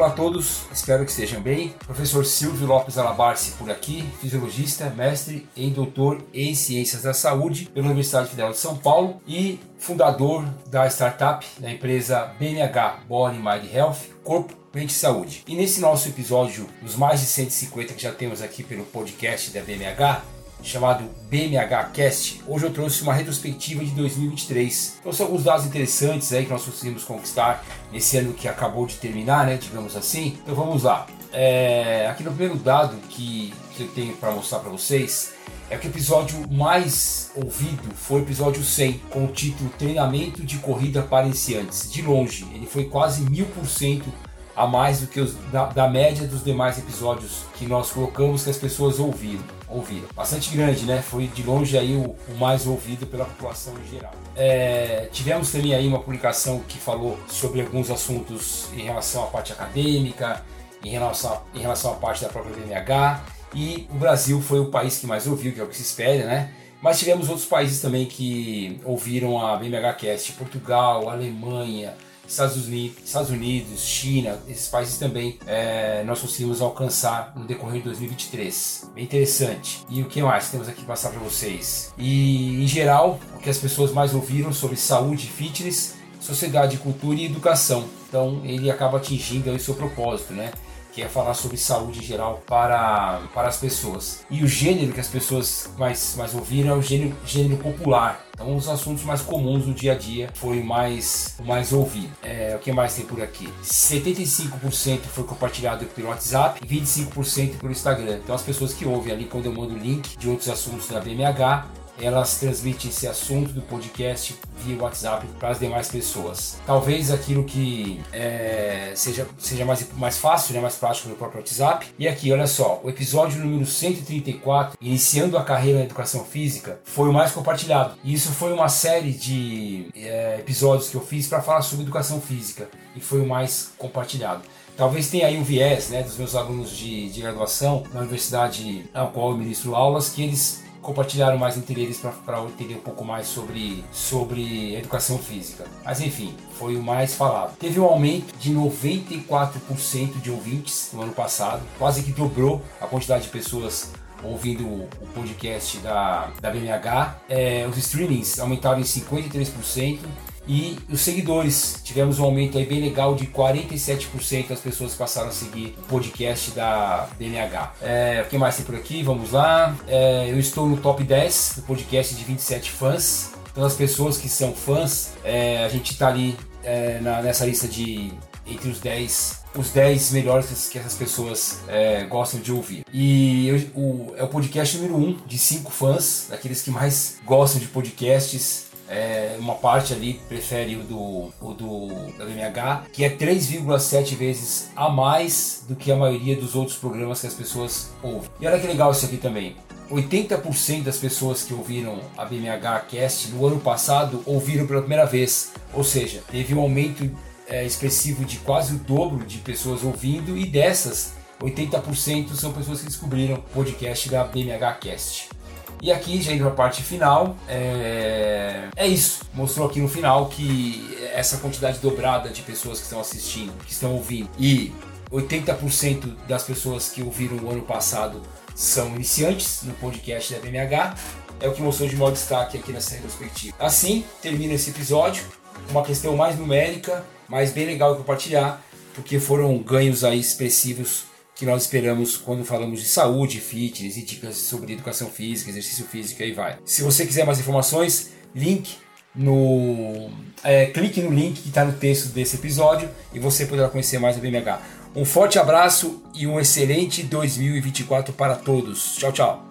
Olá a todos, espero que estejam bem. Professor Silvio Lopes Alabarce por aqui, fisiologista, mestre em doutor em Ciências da Saúde pela Universidade Federal de São Paulo e fundador da startup da empresa BNH, Body Mind Health, Corpo, Mente Saúde. E nesse nosso episódio, dos mais de 150 que já temos aqui pelo podcast da BMH, chamado BMH Cast. Hoje eu trouxe uma retrospectiva de 2023. Então são alguns dados interessantes aí que nós conseguimos conquistar nesse ano que acabou de terminar, né, digamos assim. Então vamos lá. É, aqui no primeiro dado que, que eu tenho para mostrar para vocês é que o episódio mais ouvido foi o episódio 100, com o título Treinamento de Corrida para Iniciantes. De longe, ele foi quase mil por cento a mais do que os, da, da, média dos demais episódios que nós colocamos que as pessoas ouviram. ouviram. Bastante grande, né? Foi de longe aí o, o mais ouvido pela população em geral. É, tivemos também aí uma publicação que falou sobre alguns assuntos em relação à parte acadêmica, em relação, em relação à parte da própria BMH. E o Brasil foi o país que mais ouviu, que é o que se espera, né? Mas tivemos outros países também que ouviram a BMH Cast, Portugal, Alemanha, Estados Unidos, Estados Unidos China, esses países também é, nós conseguimos alcançar no decorrer de 2023. Bem interessante. E o que mais temos aqui para passar para vocês? E em geral, o que as pessoas mais ouviram sobre saúde, fitness, sociedade, cultura e educação. Então ele acaba atingindo o seu propósito, né? Que é falar sobre saúde em geral para, para as pessoas. E o gênero que as pessoas mais, mais ouviram é o gênero, gênero popular. Então, os assuntos mais comuns do dia a dia foi o mais, mais ouvido. É, o que mais tem por aqui? 75% foi compartilhado pelo WhatsApp e 25% pelo Instagram. Então, as pessoas que ouvem ali, quando eu mando o link de outros assuntos da BMH, elas transmitem esse assunto do podcast via WhatsApp para as demais pessoas. Talvez aquilo que é, seja, seja mais, mais fácil, né, mais prático no próprio WhatsApp. E aqui, olha só, o episódio número 134, iniciando a carreira na educação física, foi o mais compartilhado. E isso foi uma série de é, episódios que eu fiz para falar sobre educação física e foi o mais compartilhado. Talvez tenha aí um viés né, dos meus alunos de, de graduação na universidade na qual eu ministro aulas, que eles compartilharam mais entre eles para entender um pouco mais sobre, sobre educação física. Mas enfim, foi o mais falado. Teve um aumento de 94% de ouvintes no ano passado, quase que dobrou a quantidade de pessoas ouvindo o podcast da, da BMH. É, os streamings aumentaram em 53%. E os seguidores, tivemos um aumento aí bem legal de 47% das pessoas passaram a seguir o podcast da BNH. É, o que mais tem por aqui? Vamos lá. É, eu estou no top 10 do podcast de 27 fãs. Então as pessoas que são fãs, é, a gente está ali é, na, nessa lista de entre os 10 os 10 melhores que essas pessoas é, gostam de ouvir. E eu, o, é o podcast número 1 um de 5 fãs, daqueles que mais gostam de podcasts é, uma parte ali prefere o do, o do MH, que é 3,7 vezes a mais do que a maioria dos outros programas que as pessoas ouvem. E olha que legal isso aqui também. 80% das pessoas que ouviram a BMH Cast no ano passado ouviram pela primeira vez, ou seja, teve um aumento é, expressivo de quase o dobro de pessoas ouvindo e dessas 80% são pessoas que descobriram o podcast da BMH Cast. E aqui, já indo para a parte final, é... é isso. Mostrou aqui no final que essa quantidade dobrada de pessoas que estão assistindo, que estão ouvindo, e 80% das pessoas que ouviram o ano passado são iniciantes no podcast da BMH. É o que mostrou de maior destaque aqui nessa retrospectiva. Assim, termina esse episódio. Uma questão mais numérica, mas bem legal compartilhar, porque foram ganhos aí expressivos que nós esperamos quando falamos de saúde, fitness e dicas sobre educação física, exercício físico e aí vai. Se você quiser mais informações, link no é, clique no link que está no texto desse episódio e você poderá conhecer mais o BMH. Um forte abraço e um excelente 2024 para todos. Tchau, tchau.